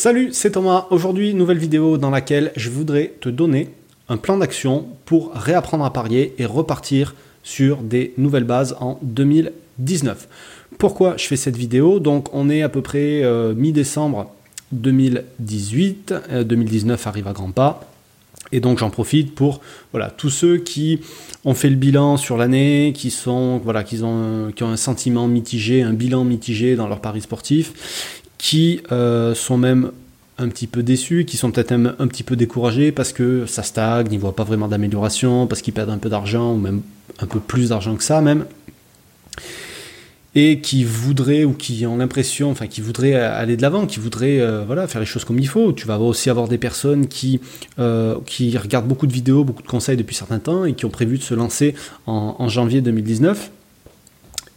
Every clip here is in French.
Salut, c'est Thomas. Aujourd'hui, nouvelle vidéo dans laquelle je voudrais te donner un plan d'action pour réapprendre à parier et repartir sur des nouvelles bases en 2019. Pourquoi je fais cette vidéo? Donc, on est à peu près euh, mi-décembre 2018. 2019 euh, arrive à grands pas. Et donc j'en profite pour voilà tous ceux qui ont fait le bilan sur l'année, qui sont voilà qui ont qui ont un sentiment mitigé, un bilan mitigé dans leur paris sportif, qui euh, sont même un petit peu déçus, qui sont peut-être un, petit peu découragés parce que ça stagne, ils ne voient pas vraiment d'amélioration, parce qu'ils perdent un peu d'argent, ou même un peu plus d'argent que ça même, et qui voudraient, ou qui ont l'impression, enfin qui voudraient aller de l'avant, qui voudraient euh, voilà, faire les choses comme il faut. Tu vas aussi avoir des personnes qui, euh, qui regardent beaucoup de vidéos, beaucoup de conseils depuis certains temps, et qui ont prévu de se lancer en janvier 2019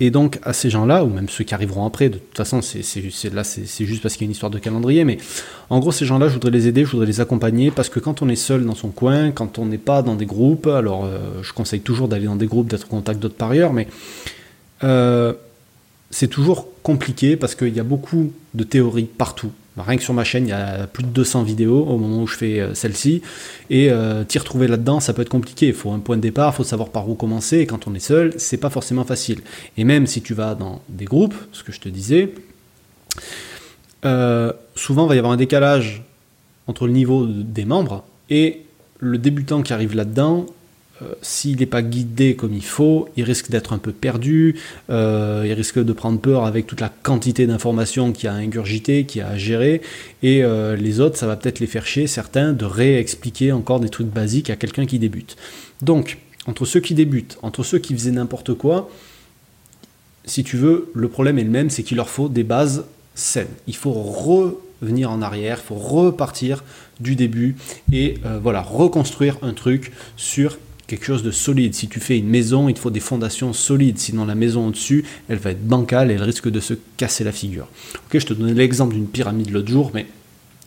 et donc, à ces gens-là, ou même ceux qui arriveront après, de toute façon, c'est, là, c'est, juste parce qu'il y a une histoire de calendrier, mais en gros, ces gens-là, je voudrais les aider, je voudrais les accompagner, parce que quand on est seul dans son coin, quand on n'est pas dans des groupes, alors euh, je conseille toujours d'aller dans des groupes, d'être en contact d'autres parieurs, mais euh, c'est toujours compliqué parce qu'il y a beaucoup de théories partout. Rien que sur ma chaîne, il y a plus de 200 vidéos au moment où je fais euh, celle-ci. Et euh, t'y retrouver là-dedans, ça peut être compliqué. Il faut un point de départ, il faut savoir par où commencer. Et quand on est seul, c'est pas forcément facile. Et même si tu vas dans des groupes, ce que je te disais, euh, souvent il va y avoir un décalage entre le niveau des membres et le débutant qui arrive là-dedans s'il n'est pas guidé comme il faut, il risque d'être un peu perdu, euh, il risque de prendre peur avec toute la quantité d'informations qu'il a à ingurgiter, qu'il a à gérer, et euh, les autres, ça va peut-être les faire chier, certains, de réexpliquer encore des trucs basiques à quelqu'un qui débute. Donc, entre ceux qui débutent, entre ceux qui faisaient n'importe quoi, si tu veux, le problème est le même, c'est qu'il leur faut des bases saines. Il faut revenir en arrière, il faut repartir du début et voilà, reconstruire un truc sur quelque chose de solide. Si tu fais une maison, il te faut des fondations solides, sinon la maison au-dessus, elle va être bancale et elle risque de se casser la figure. Ok, je te donnais l'exemple d'une pyramide l'autre jour, mais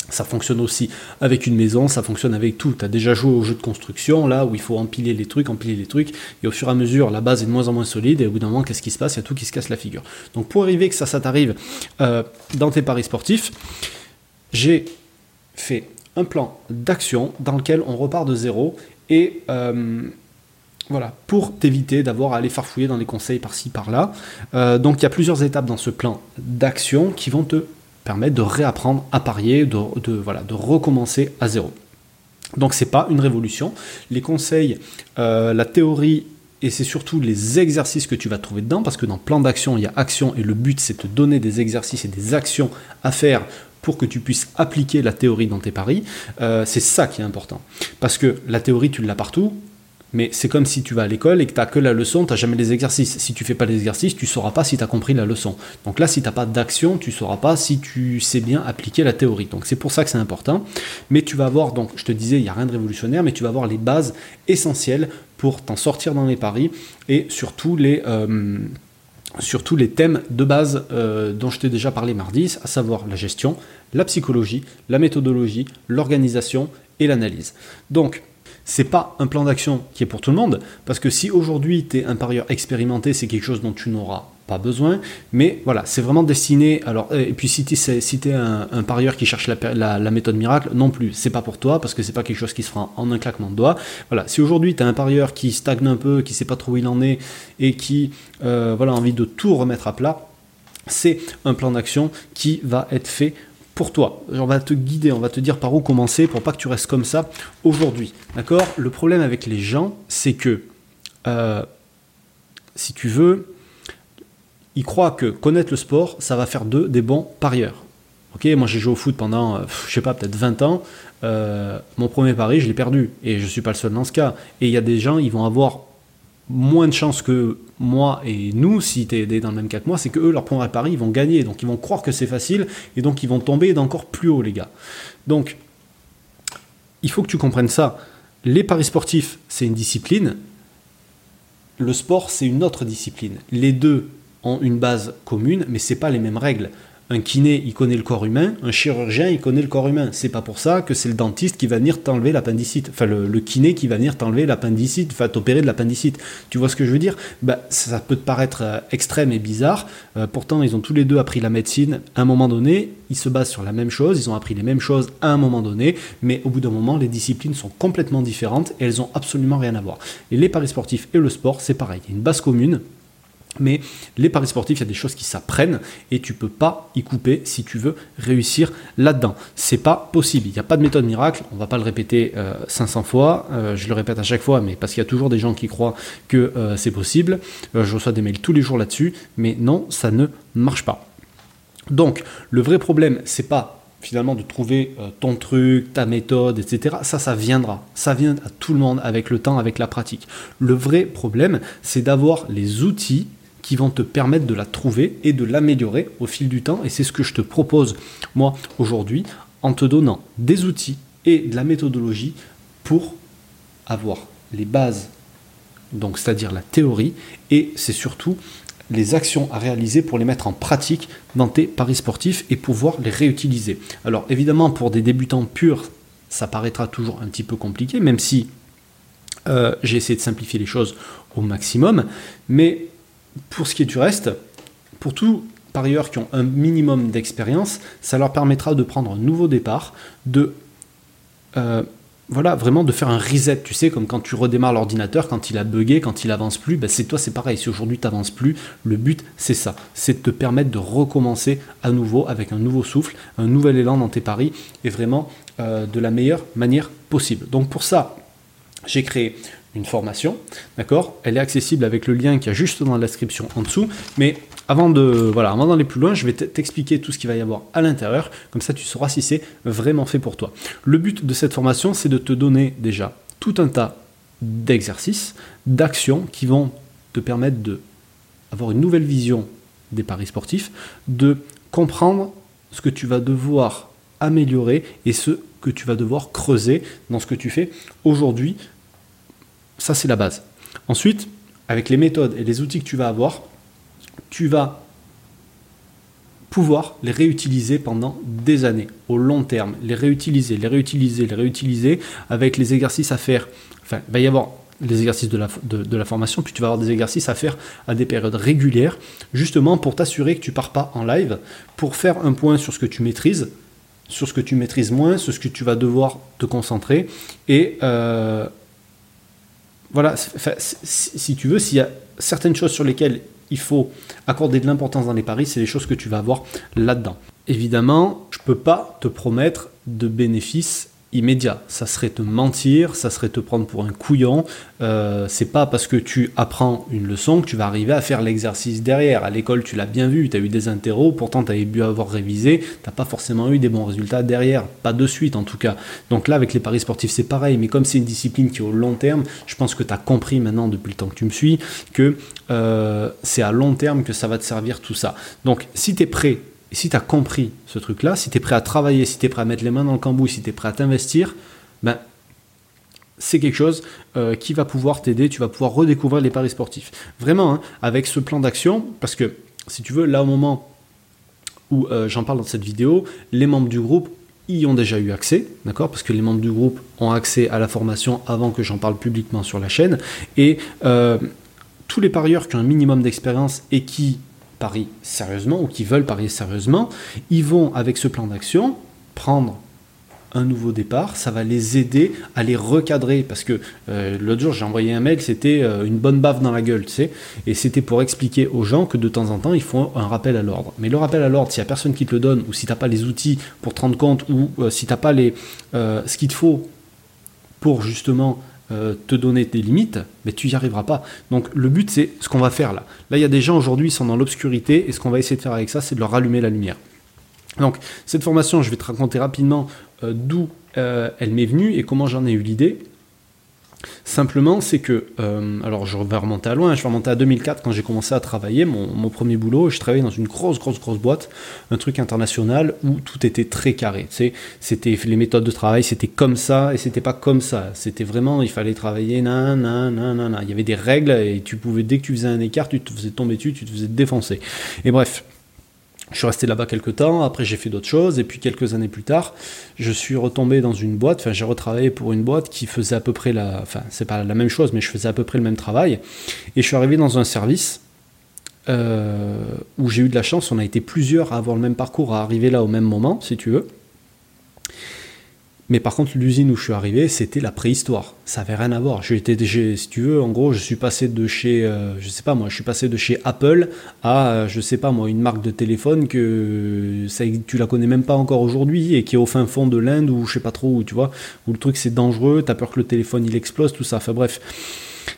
ça fonctionne aussi avec une maison, ça fonctionne avec tout. Tu as déjà joué au jeu de construction, là où il faut empiler les trucs, empiler les trucs, et au fur et à mesure, la base est de moins en moins solide, et au bout d'un moment, qu'est-ce qui se passe? Il y a tout qui se casse la figure. Donc pour arriver que ça, ça t'arrive euh, dans tes paris sportifs, j'ai fait un plan d'action dans lequel on repart de zéro et euh, voilà, pour t'éviter d'avoir à aller farfouiller dans les conseils par-ci, par-là. Euh, donc il y a plusieurs étapes dans ce plan d'action qui vont te permettre de réapprendre à parier, de, voilà, de recommencer à zéro. Donc c'est pas une révolution. Les conseils, euh, la théorie et c'est surtout les exercices que tu vas trouver dedans, parce que dans plan d'action, il y a action, et le but, c'est de te donner des exercices et des actions à faire pour que tu puisses appliquer la théorie dans tes paris. Euh, c'est ça qui est important. Parce que la théorie, tu l'as partout, mais c'est comme si tu vas à l'école et que tu n'as que la leçon, tu n'as jamais les exercices. Si tu fais pas les exercices, tu ne sauras pas si tu as compris la leçon. Donc là, si tu n'as pas d'action, tu ne sauras pas si tu sais bien appliquer la théorie. Donc c'est pour ça que c'est important. Mais tu vas avoir, donc je te disais, il n'y a rien de révolutionnaire, mais tu vas avoir les bases essentielles pour t'en sortir dans les paris et surtout les... Euh, sur tous les thèmes de base euh, dont je t'ai déjà parlé mardi, à savoir la gestion, la psychologie, la méthodologie, l'organisation et l'analyse. Donc, c'est pas un plan d'action qui est pour tout le monde, parce que si aujourd'hui tu es un parieur expérimenté, c'est quelque chose dont tu n'auras pas besoin, mais voilà, c'est vraiment destiné. Alors, et puis si tu es, un, parieur qui cherche la, méthode miracle, non plus, c'est pas pour toi parce que c'est pas quelque chose qui se fera en un claquement de doigts. Voilà, si aujourd'hui tu as un parieur qui stagne un peu, qui sait pas trop où il en est et qui euh, voilà, a envie de tout remettre à plat, c'est un plan d'action qui va être fait pour toi. On va te guider, on va te dire par où commencer pour pas que tu restes comme ça aujourd'hui. D'accord? Le problème avec les gens, c'est que euh, si tu veux, ils croient que connaître le sport, ça va faire d'eux des bons parieurs. Ok, moi j'ai joué au foot pendant, je euh, je sais pas, peut-être 20 ans. Euh, mon premier pari, je l'ai perdu. Et je suis pas le seul dans ce cas. Et il y a des gens, ils vont avoir moins de chances que moi et nous, si tu es dans le même cas que moi, c'est que eux, leur premier pari, ils vont gagner. Donc ils vont croire que c'est facile. Et donc ils vont tomber d'encore plus haut, les gars. Donc, il faut que tu comprennes ça. Les paris sportifs, c'est une discipline. Le sport, c'est une autre discipline. Les deux ont une base commune, mais c'est pas les mêmes règles. Un kiné, il connaît le corps humain, un chirurgien, il connaît le corps humain. C'est pas pour ça que c'est le dentiste qui va venir t'enlever l'appendicite, enfin le, kiné qui va venir t'enlever l'appendicite, enfin t'opérer de l'appendicite. Tu vois ce que je veux dire? Bah, ça, peut te paraître euh, extrême et bizarre, euh, pourtant ils ont tous les deux appris la médecine. À un moment donné, ils se basent sur la même chose, ils ont appris les mêmes choses à un moment donné, mais au bout d'un moment, les disciplines sont complètement différentes et elles ont absolument rien à voir. Et les paris sportifs et le sport, c'est pareil, il y a une base commune, mais les paris sportifs, il y a des choses qui s'apprennent et tu peux pas y couper si tu veux réussir là-dedans. C'est pas possible. Il n'y a pas de méthode miracle. On va pas le répéter 500 euh, fois. Euh, je le répète à chaque fois, mais parce qu'il y a toujours des gens qui croient que euh, c'est possible. je reçois des mails tous les jours là-dessus, mais non, ça ne marche pas. Donc, le vrai problème, c'est pas finalement de trouver ton truc, ta méthode, etc. Ça, ça viendra. Ça vient à tout le monde avec le temps, avec la pratique. Le vrai problème, c'est d'avoir les outils qui vont te permettre de la trouver et de l'améliorer au fil du temps. Et c'est ce que je te propose, moi, aujourd'hui, en te donnant des outils et de la méthodologie pour avoir les bases, donc c'est-à-dire la théorie, et c'est surtout les actions à réaliser pour les mettre en pratique dans tes paris sportifs et pouvoir les réutiliser. Alors évidemment, pour des débutants purs, ça paraîtra toujours un petit peu compliqué, même si euh, j'ai essayé de simplifier les choses au maximum, mais pour ce qui est du reste, pour tous parieurs qui ont un minimum d'expérience, ça leur permettra de prendre un nouveau départ, de euh, voilà, vraiment de faire un reset, tu sais, comme quand tu redémarres l'ordinateur, quand il a bugué, quand il avance plus, ben c'est toi, c'est pareil. Si aujourd'hui tu n'avances plus, le but c'est ça, c'est de te permettre de recommencer à nouveau avec un nouveau souffle, un nouvel élan dans tes paris et vraiment euh, de la meilleure manière possible. Donc pour ça, j'ai créé une formation, d'accord? Elle est accessible avec le lien qui est juste dans la description en dessous, mais avant de voilà, avant d'aller plus loin, je vais t'expliquer tout ce qu'il va y avoir à l'intérieur, comme ça tu sauras si c'est vraiment fait pour toi. Le but de cette formation, c'est de te donner déjà tout un tas d'exercices, d'actions qui vont te permettre de avoir une nouvelle vision des paris sportifs, de comprendre ce que tu vas devoir améliorer et ce que tu vas devoir creuser dans ce que tu fais aujourd'hui ça, c'est la base. Ensuite, avec les méthodes et les outils que tu vas avoir, tu vas pouvoir les réutiliser pendant des années, au long terme, les réutiliser, les réutiliser, les réutiliser, avec les exercices à faire. Enfin, il va y avoir les exercices de la, formation, puis tu vas avoir des exercices à faire à des périodes régulières, justement pour t'assurer que tu pars pas en live, pour faire un point sur ce que tu maîtrises, sur ce que tu maîtrises moins, sur ce que tu vas devoir te concentrer, et euh, voilà, si tu veux, s'il y a certaines choses sur lesquelles il faut accorder de l'importance dans les paris, c'est les choses que tu vas avoir là-dedans. Évidemment, je ne peux pas te promettre de bénéfices immédiat. Ça serait te mentir, ça serait te prendre pour un couillon. Euh, c'est pas parce que tu apprends une leçon que tu vas arriver à faire l'exercice derrière. À l'école, tu l'as bien vu, tu as eu des interros, pourtant tu avais dû avoir révisé, tu pas forcément eu des bons résultats derrière, pas de suite en tout cas. Donc là, avec les paris sportifs, c'est pareil, mais comme c'est une discipline qui est au long terme, je pense que tu as compris maintenant depuis le temps que tu me suis que euh, c'est à long terme que ça va te servir tout ça. Donc si tu es prêt et si tu as compris ce truc-là, si tu es prêt à travailler, si tu es prêt à mettre les mains dans le cambouis, si tu es prêt à t'investir, ben, c'est quelque chose euh, qui va pouvoir t'aider, tu vas pouvoir redécouvrir les paris sportifs. Vraiment, hein, avec ce plan d'action, parce que si tu veux, là au moment où euh, j'en parle dans cette vidéo, les membres du groupe y ont déjà eu accès, d'accord? Parce que les membres du groupe ont accès à la formation avant que j'en parle publiquement sur la chaîne. Et euh, tous les parieurs qui ont un minimum d'expérience et qui sérieusement ou qui veulent parier sérieusement, ils vont avec ce plan d'action prendre un nouveau départ, ça va les aider à les recadrer. Parce que euh, l'autre jour j'ai envoyé un mail, c'était euh, une bonne baffe dans la gueule, tu sais, et c'était pour expliquer aux gens que de temps en temps ils font un rappel à l'ordre. Mais le rappel à l'ordre, s'il n'y a personne qui te le donne ou si tu n'as pas les outils pour te rendre compte ou euh, si tu n'as pas les, ce qu'il te faut pour justement euh, te donner des limites, mais tu n'y arriveras pas. Donc le but, c'est ce qu'on va faire là. Là, il y a des gens aujourd'hui, qui sont dans l'obscurité, et ce qu'on va essayer de faire avec ça, c'est de leur rallumer la lumière. Donc cette formation, je vais te raconter rapidement euh, d'où euh, elle m'est venue et comment j'en ai eu l'idée. Simplement, c'est que, euh, alors je vais remonter à loin, je vais remonter à 2004 quand j'ai commencé à travailler, mon, premier boulot, je travaillais dans une grosse, grosse, grosse boîte, un truc international où tout était très carré. C'était les méthodes de travail, c'était comme ça et c'était pas comme ça. C'était vraiment, il fallait travailler, nan, nan, nan, nan, Il y avait des règles et tu pouvais, dès que tu faisais un écart, tu te faisais tomber dessus, tu te faisais défoncer. Et bref, Je suis resté là-bas quelques temps, après j'ai fait d'autres choses, et puis quelques années plus tard, je suis retombé dans une boîte, enfin j'ai retravaillé pour une boîte qui faisait à peu près la... Enfin, c'est pas la même chose, mais je faisais à peu près le même travail, et je suis arrivé dans un service euh, où j'ai eu de la chance, on a été plusieurs à avoir le même parcours, à arriver là au même moment, si tu veux. Mais par contre, l'usine où je suis arrivé, c'était la préhistoire. Ça avait rien à voir. Si tu veux, en gros, je suis passé de chez, euh, je sais pas moi, je suis passé de chez Apple à, euh, je sais pas moi, une marque de téléphone que ça, tu la connais même pas encore aujourd'hui et qui est au fin fond de l'Inde ou je sais pas trop où, tu vois, où le truc c'est dangereux, t'as peur que le téléphone il explose, tout ça. Enfin bref,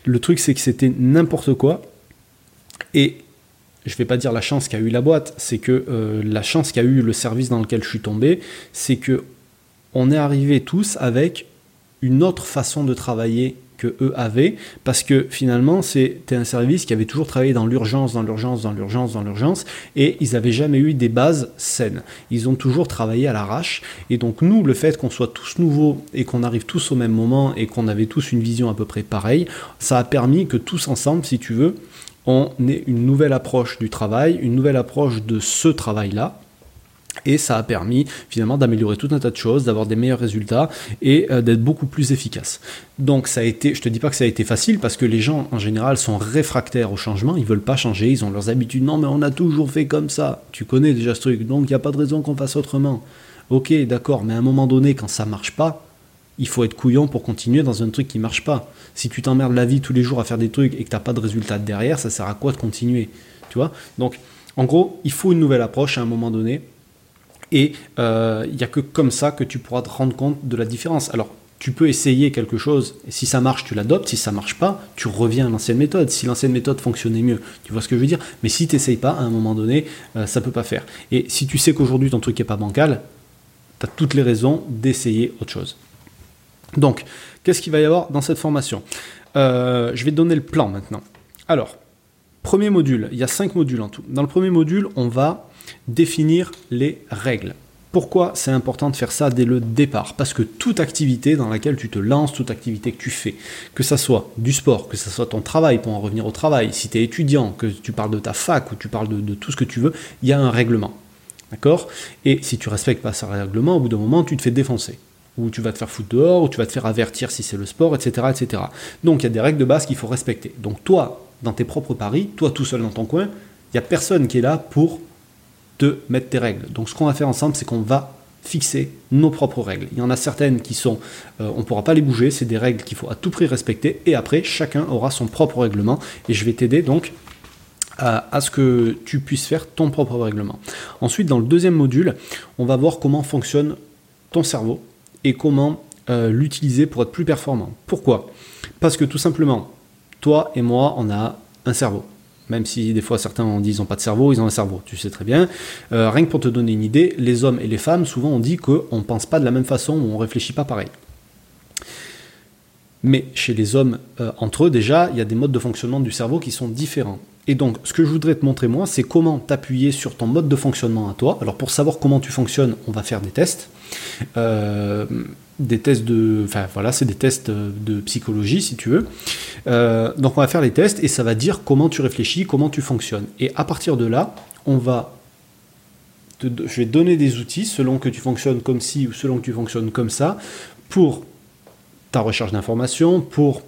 le truc c'est que c'était n'importe quoi. Et je vais pas dire la chance qu'a eu la boîte, c'est que euh, la chance qu'a eu le service dans lequel je suis tombé, c'est que on est arrivés tous avec une autre façon de travailler que eux avaient, parce que finalement c'était un service qui avait toujours travaillé dans l'urgence, dans l'urgence, dans l'urgence, dans l'urgence, et ils n'avaient jamais eu des bases saines. Ils ont toujours travaillé à l'arrache, et donc nous, le fait qu'on soit tous nouveaux et qu'on arrive tous au même moment et qu'on avait tous une vision à peu près pareille, ça a permis que tous ensemble, si tu veux, on ait une nouvelle approche du travail, une nouvelle approche de ce travail-là, et ça a permis finalement d'améliorer tout un tas de choses, d'avoir des meilleurs résultats et euh, d'être beaucoup plus efficace. Donc ça a été, je te dis pas que ça a été facile parce que les gens en général sont réfractaires au changement, ils veulent pas changer, ils ont leurs habitudes. Non mais on a toujours fait comme ça. Tu connais déjà ce truc, donc il n'y a pas de raison qu'on fasse autrement. Ok, d'accord, mais à un moment donné, quand ça marche pas, il faut être couillon pour continuer dans un truc qui marche pas. Si tu t'emmerdes la vie tous les jours à faire des trucs et que tu n'as pas de résultat derrière, ça sert à quoi de continuer? Tu vois? Donc, en gros, il faut une nouvelle approche à un moment donné. Et euh, il n'y a que comme ça que tu pourras te rendre compte de la différence. Alors, tu peux essayer quelque chose, et si ça marche, tu l'adoptes. Si ça marche pas, tu reviens à l'ancienne méthode. Si l'ancienne méthode fonctionnait mieux, tu vois ce que je veux dire? Mais si tu n'essayes pas, à un moment donné, euh, ça peut pas faire. Et si tu sais qu'aujourd'hui ton truc n'est pas bancal, tu as toutes les raisons d'essayer autre chose. Donc, qu'est-ce qu'il va y avoir dans cette formation? Euh, Je vais te donner le plan maintenant. Alors, premier module, il y a cinq modules en tout. Dans le premier module, on va définir les règles. Pourquoi c'est important de faire ça dès le départ? Parce que toute activité dans laquelle tu te lances, toute activité que tu fais, que ça soit du sport, que ça soit ton travail pour en revenir au travail, si tu es étudiant, que tu parles de ta fac ou tu parles de, tout ce que tu veux, il y a un règlement. D'accord? Et si tu respectes pas ce règlement, au bout d'un moment, tu te fais défoncer ou tu vas te faire foutre dehors, ou tu vas te faire avertir si c'est le sport, etc., etc. Donc il y a des règles de base qu'il faut respecter. Donc toi, dans tes propres paris, toi tout seul dans ton coin, il n'y a personne qui est là pour te mettre tes règles. Donc ce qu'on va faire ensemble, c'est qu'on va fixer nos propres règles. Il y en a certaines qui sont, euh, on ne pourra pas les bouger, c'est des règles qu'il faut à tout prix respecter, et après, chacun aura son propre règlement, et je vais t'aider donc à, à, ce que tu puisses faire ton propre règlement. Ensuite, dans le deuxième module, on va voir comment fonctionne ton cerveau, et comment euh, l'utiliser pour être plus performant. Pourquoi? Parce que tout simplement, toi et moi, on a un cerveau. Même si des fois certains ont dit qu'ils n'ont pas de cerveau, ils ont un cerveau, tu sais très bien. Euh, rien que pour te donner une idée, les hommes et les femmes, souvent on dit qu'on ne pense pas de la même façon ou on ne réfléchit pas pareil. Mais chez les hommes, euh, entre eux, déjà, il y a des modes de fonctionnement du cerveau qui sont différents. Et donc, ce que je voudrais te montrer, moi, c'est comment t'appuyer sur ton mode de fonctionnement à toi. Alors, pour savoir comment tu fonctionnes, on va faire des tests. Euh, des tests de. Enfin, voilà, c'est des tests de psychologie, si tu veux. Euh, donc, on va faire les tests et ça va dire comment tu réfléchis, comment tu fonctionnes. Et à partir de là, on va. Je vais te donner des outils selon que tu fonctionnes comme ci ou selon que tu fonctionnes comme ça pour ta recherche d'informations, pour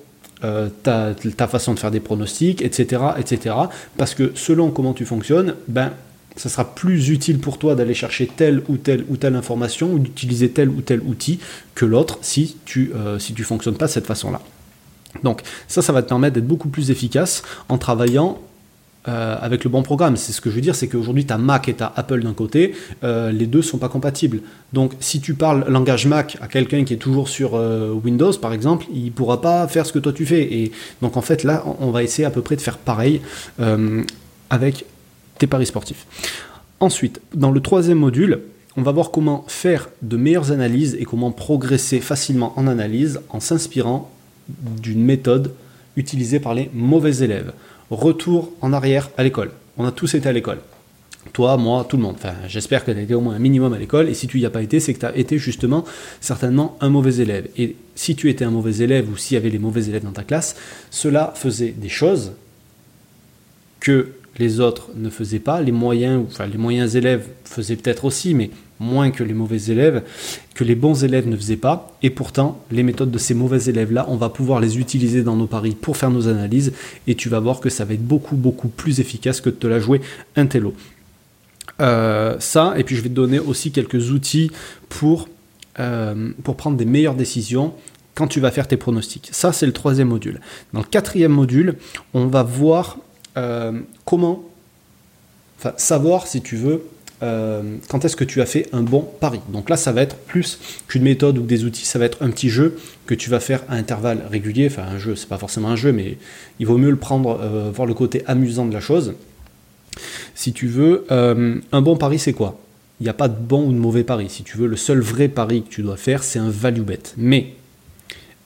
euh, ta, façon de faire des pronostics, etc., etc. Parce que selon comment tu fonctionnes, ben, ça sera plus utile pour toi d'aller chercher telle ou telle ou telle information ou d'utiliser tel ou tel outil que l'autre si tu euh, fonctionnes pas de cette façon-là. Donc ça, ça va te permettre d'être beaucoup plus efficace en travaillant euh, avec le bon programme. C'est ce que je veux dire, c'est qu'aujourd'hui, tu as Mac et tu as Apple d'un côté, euh, les deux sont pas compatibles. Donc, si tu parles langage Mac à quelqu'un qui est toujours sur euh, Windows, par exemple, il pourra pas faire ce que toi tu fais. Et donc, en fait, là, on va essayer à peu près de faire pareil avec tes paris sportifs. Ensuite, dans le troisième module, on va voir comment faire de meilleures analyses et comment progresser facilement en analyse en s'inspirant d'une méthode utilisée par les mauvais élèves retour en arrière à l'école. On a tous été à l'école. Toi, moi, tout le monde. Enfin, j'espère que tu as été au moins un minimum à l'école. Et si tu n'y as pas été, c'est que tu as été justement certainement un mauvais élève. Et si tu étais un mauvais élève ou s'il y avait les mauvais élèves dans ta classe, cela faisait des choses que les autres ne faisaient pas, les moyens, enfin les moyens élèves faisaient peut-être aussi, mais moins que les mauvais élèves, que les bons élèves ne faisaient pas. Et pourtant, les méthodes de ces mauvais élèves-là, on va pouvoir les utiliser dans nos paris pour faire nos analyses. Et tu vas voir que ça va être beaucoup, beaucoup plus efficace que de te la jouer un télo. Euh, ça, et puis je vais te donner aussi quelques outils pour, euh, pour prendre des meilleures décisions quand tu vas faire tes pronostics. Ça, c'est le troisième module. Dans le quatrième module, on va voir euh, comment, enfin, savoir si tu veux, quand est-ce que tu as fait un bon pari? Donc là, ça va être plus qu'une méthode ou des outils, ça va être un petit jeu que tu vas faire à intervalles réguliers. Enfin, un jeu, c'est pas forcément un jeu, mais il vaut mieux le prendre, voir le côté amusant de la chose si tu veux, euh, un bon pari, c'est quoi? Il n'y a pas de bon ou de mauvais pari. Si tu veux, le seul vrai pari que tu dois faire, c'est un value bet. Mais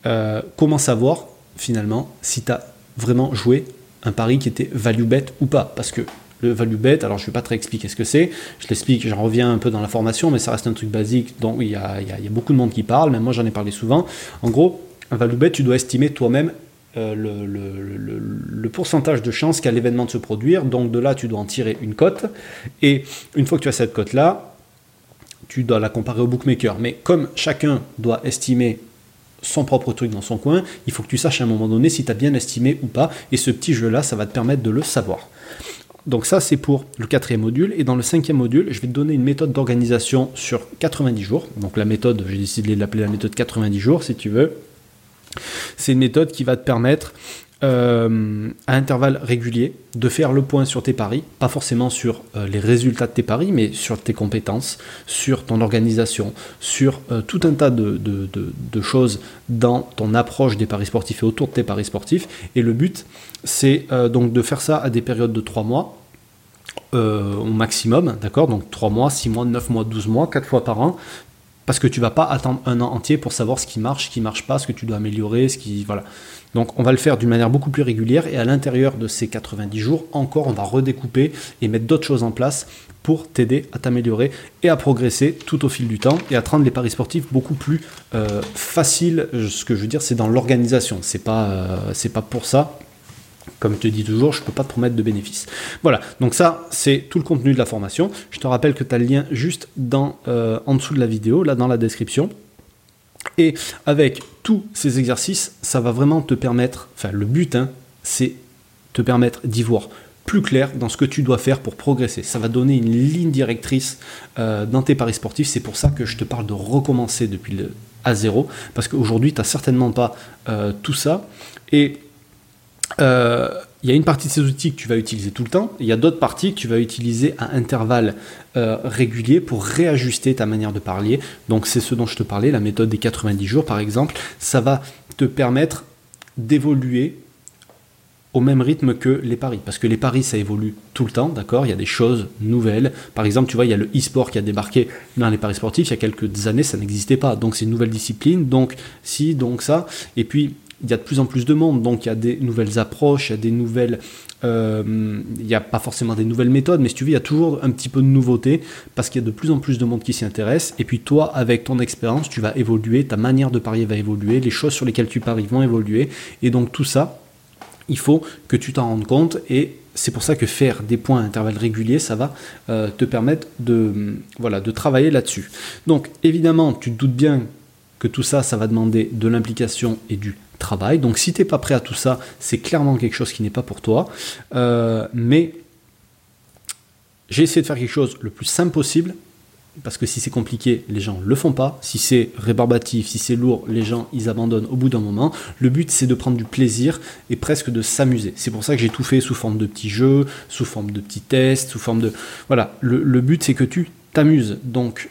euh, comment savoir, finalement, si tu as vraiment joué un pari qui était value bet ou pas? Parce que le value bet, alors je ne vais pas très expliquer ce que c'est, je l'explique, j'en reviens un peu dans la formation, mais ça reste un truc basique dont il y a, beaucoup de monde qui parle, même moi j'en ai parlé souvent. En gros, un value bet, tu dois estimer toi-même euh, le, pourcentage de chance qu'a l'événement de se produire. Donc de là, tu dois en tirer une cote. Et une fois que tu as cette cote-là, tu dois la comparer au bookmaker. Mais comme chacun doit estimer son propre truc dans son coin, il faut que tu saches à un moment donné si tu as bien estimé ou pas. Et ce petit jeu-là, ça va te permettre de le savoir. Donc ça, c'est pour le quatrième module. Et dans le cinquième module, je vais te donner une méthode d'organisation sur 90 jours. Donc la méthode, j'ai décidé de l'appeler la méthode 90 jours, si tu veux. C'est une méthode qui va te permettre euh, à intervalles réguliers de faire le point sur tes paris, pas forcément sur euh, les résultats de tes paris, mais sur tes compétences, sur ton organisation, sur euh, tout un tas de, choses dans ton approche des paris sportifs et autour de tes paris sportifs. Et le but, c'est donc de faire ça à des périodes de 3 mois. au maximum, d'accord? Donc 3 mois, 6 mois, 9 mois, 12 mois, 4 fois par an, parce que tu vas pas attendre un an entier pour savoir ce qui marche, ce qui marche pas, ce que tu dois améliorer, ce qui voilà. Donc on va le faire d'une manière beaucoup plus régulière et à l'intérieur de ces 90 jours, encore on va redécouper et mettre d'autres choses en place pour t'aider à t'améliorer et à progresser tout au fil du temps et à rendre les paris sportifs beaucoup plus euh, faciles. Ce que je veux dire, c'est dans l'organisation. C'est pas, euh, c'est pas pour ça comme je te dis toujours, je ne peux pas te promettre de bénéfices. Voilà, donc ça, c'est tout le contenu de la formation. Je te rappelle que tu as le lien juste euh, en dessous de la vidéo, là dans la description. Et avec tous ces exercices, ça va vraiment te permettre, enfin le but, hein, c'est te permettre d'y voir plus clair dans ce que tu dois faire pour progresser. Ça va donner une ligne directrice euh, dans tes paris sportifs. C'est pour ça que je te parle de recommencer depuis le à zéro, parce qu'aujourd'hui, tu n'as certainement pas euh, tout ça. Et euh, il y a une partie de ces outils que tu vas utiliser tout le temps, il y a d'autres parties que tu vas utiliser à intervalles euh, réguliers pour réajuster ta manière de parler. Donc c'est ce dont je te parlais, la méthode des 90 jours par exemple, ça va te permettre d'évoluer au même rythme que les paris. Parce que les paris, ça évolue tout le temps, d'accord? Il y a des choses nouvelles. Par exemple, tu vois, il y a le e-sport qui a débarqué dans les paris sportifs. Il y a quelques années, ça n'existait pas. Donc, c'est une nouvelle discipline. Donc, si, donc ça. Et puis, il y a de plus en plus de monde, donc il y a des nouvelles approches, il y a des nouvelles... Euh, il n'y a pas forcément des nouvelles méthodes, mais si tu veux, il y a toujours un petit peu de nouveauté, parce qu'il y a de plus en plus de monde qui s'y intéresse, et puis toi, avec ton expérience, tu vas évoluer, ta manière de parier va évoluer, les choses sur lesquelles tu paries vont évoluer, et donc tout ça, il faut que tu t'en rendes compte, et c'est pour ça que faire des points à intervalles réguliers, ça va euh, te permettre de, de travailler là-dessus. Donc évidemment, tu te doutes bien que tout ça, ça va demander de l'implication et du travail. Donc si tu n'es pas prêt à tout ça, c'est clairement quelque chose qui n'est pas pour toi. Euh, mais j'ai essayé de faire quelque chose le plus simple possible. Parce que si c'est compliqué, les gens ne le font pas. Si c'est rébarbatif, si c'est lourd, les gens ils abandonnent au bout d'un moment. Le but c'est de prendre du plaisir et presque de s'amuser. C'est pour ça que j'ai tout fait sous forme de petits jeux, sous forme de petits tests, sous forme de voilà. Le but c'est que tu t'amuses. Donc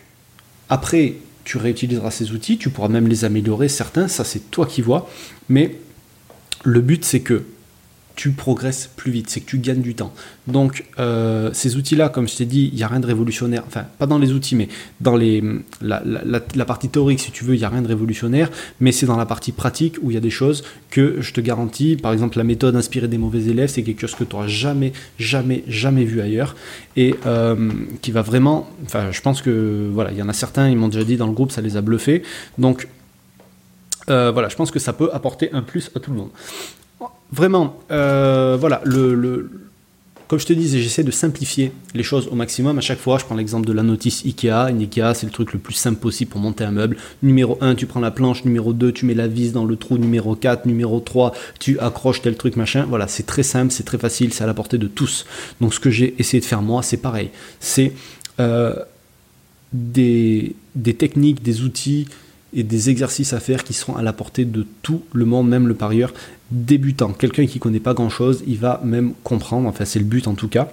après, tu réutiliseras ces outils, tu pourras même les améliorer, certains, ça c'est toi qui vois, mais le but c'est que tu progresses plus vite, c'est que tu gagnes du temps. Donc euh, ces outils-là, comme je t'ai dit, il n'y a rien de révolutionnaire, enfin pas dans les outils, mais dans les, la, partie théorique, si tu veux, il n'y a rien de révolutionnaire, mais c'est dans la partie pratique où il y a des choses que je te garantis, par exemple la méthode inspirée des mauvais élèves, c'est quelque chose que tu n'auras jamais, jamais, jamais vu ailleurs, et euh, qui va vraiment, enfin je pense que, voilà, il y en a certains, ils m'ont déjà dit dans le groupe, ça les a bluffés, donc euh, voilà, je pense que ça peut apporter un plus à tout le monde. Vraiment, euh, voilà, le, comme je te disais, j'essaie de simplifier les choses au maximum. À chaque fois, je prends l'exemple de la notice IKEA. Une IKEA, c'est le truc le plus simple possible pour monter un meuble. Numéro 1, tu prends la planche. Numéro 2, tu mets la vis dans le trou. Numéro 4, numéro 3, tu accroches tel truc, machin. Voilà, c'est très simple, c'est très facile, c'est à la portée de tous. Donc, ce que j'ai essayé de faire moi, c'est pareil. C'est euh, des, des techniques, des outils et des exercices à faire qui seront à la portée de tout le monde, même le parieur débutant. Quelqu'un qui ne connaît pas grand-chose, il va même comprendre, enfin c'est le but en tout cas.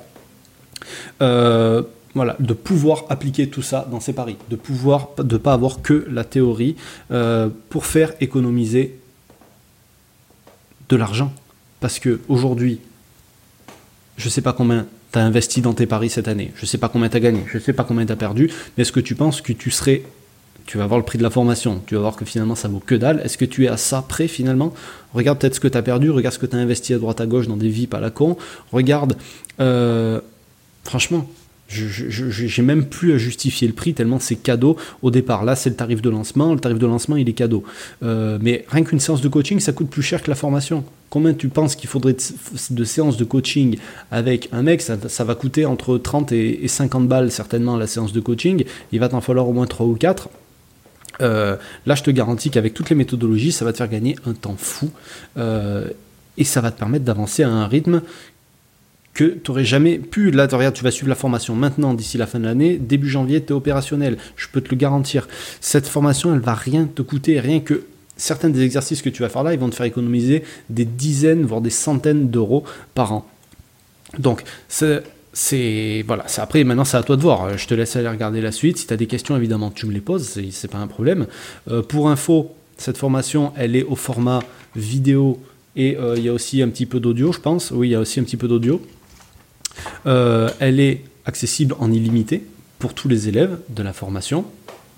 Euh, voilà, de pouvoir appliquer tout ça dans ses paris, de pouvoir de pas avoir que la théorie euh, pour faire économiser de l'argent. Parce que aujourd'hui, je sais pas combien tu as investi dans tes paris cette année, je sais pas combien tu as gagné, je sais pas combien tu as perdu, mais est-ce que tu penses que tu serais tu vas voir le prix de la formation, tu vas voir que finalement ça vaut que dalle. Est-ce que tu es à ça près finalement? Regarde peut-être ce que tu as perdu, regarde ce que tu as investi à droite à gauche dans des VIP à la con. Regarde, euh, franchement, j'ai même plus à justifier le prix tellement c'est cadeau au départ. Là, c'est le tarif de lancement. Le tarif de lancement, il est cadeau. Euh, mais rien qu'une séance de coaching, ça coûte plus cher que la formation. Combien tu penses qu'il faudrait de, séances de coaching avec un mec? Ça, va coûter entre 30 et, et 50 balles certainement la séance de coaching. Il va t'en falloir au moins 3 ou 4. Euh, là, je te garantis qu'avec toutes les méthodologies, ça va te faire gagner un temps fou euh, et ça va te permettre d'avancer à un rythme que tu n'aurais jamais pu. Là, tu vas suivre la formation maintenant, d'ici la fin de l'année. Début janvier, tu es opérationnel. Je peux te le garantir. Cette formation, elle va rien te coûter, rien que certains des exercices que tu vas faire là, ils vont te faire économiser des dizaines, voire des centaines d'euros par an. Donc, c'est c'est voilà, après maintenant c'est à toi de voir. Je te laisse aller regarder la suite. Si tu as des questions, évidemment, tu me les poses, c'est, pas un problème. Euh, pour info, cette formation, elle est au format vidéo et euh, il y a aussi un petit peu d'audio, je pense. Oui, il y a aussi un petit peu d'audio. Euh, elle est accessible en illimité pour tous les élèves de la formation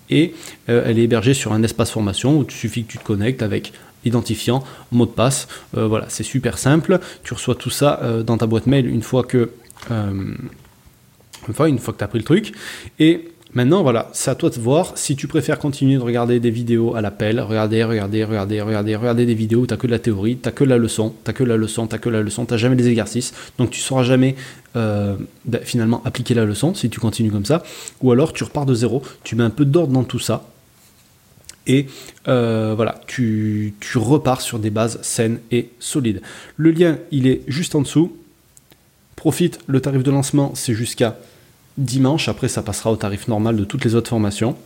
et elle est hébergée sur un espace formation où il suffit que tu te connectes avec identifiant, mot de passe. voilà, c'est super simple. Tu reçois tout ça dans ta boîte mail une fois que enfin, une fois que tu as pris le truc. Et maintenant, voilà, c'est à toi de voir si tu préfères continuer de regarder des vidéos à l'appel, regarder, regarder, regarder, regarder, regarder des vidéos où tu que de la théorie, tu que la leçon, tu que la leçon, tu que la leçon, tu jamais des exercices, donc tu sauras jamais euh, bah, finalement appliquer la leçon si tu continues comme ça, ou alors tu repars de zéro, tu mets un peu d'ordre dans tout ça, et euh, voilà, tu repars sur des bases saines et solides. Le lien, il est juste en dessous. Profite, le tarif de lancement, c'est jusqu'à dimanche. Après, ça passera au tarif normal de toutes les autres formations.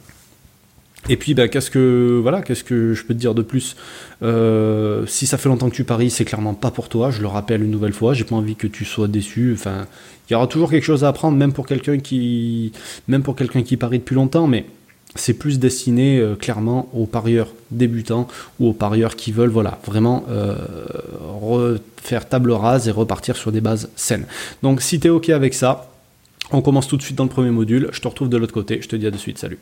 Et puis, bah, qu'est-ce que voilà, qu'est-ce que je peux te dire de plus? Euh, Si ça fait longtemps que tu paries, c'est clairement pas pour toi. Je le rappelle une nouvelle fois. J'ai pas envie que tu sois déçu. Enfin, il y aura toujours quelque chose à apprendre, même pour quelqu'un qui, même pour quelqu'un qui parie depuis longtemps. Mais c'est plus destiné euh, clairement aux parieurs débutants ou aux parieurs qui veulent voilà, vraiment euh, refaire table rase et repartir sur des bases saines. Donc si tu es OK avec ça, on commence tout de suite dans le premier module. Je te retrouve de l'autre côté. Je te dis à de suite. Salut.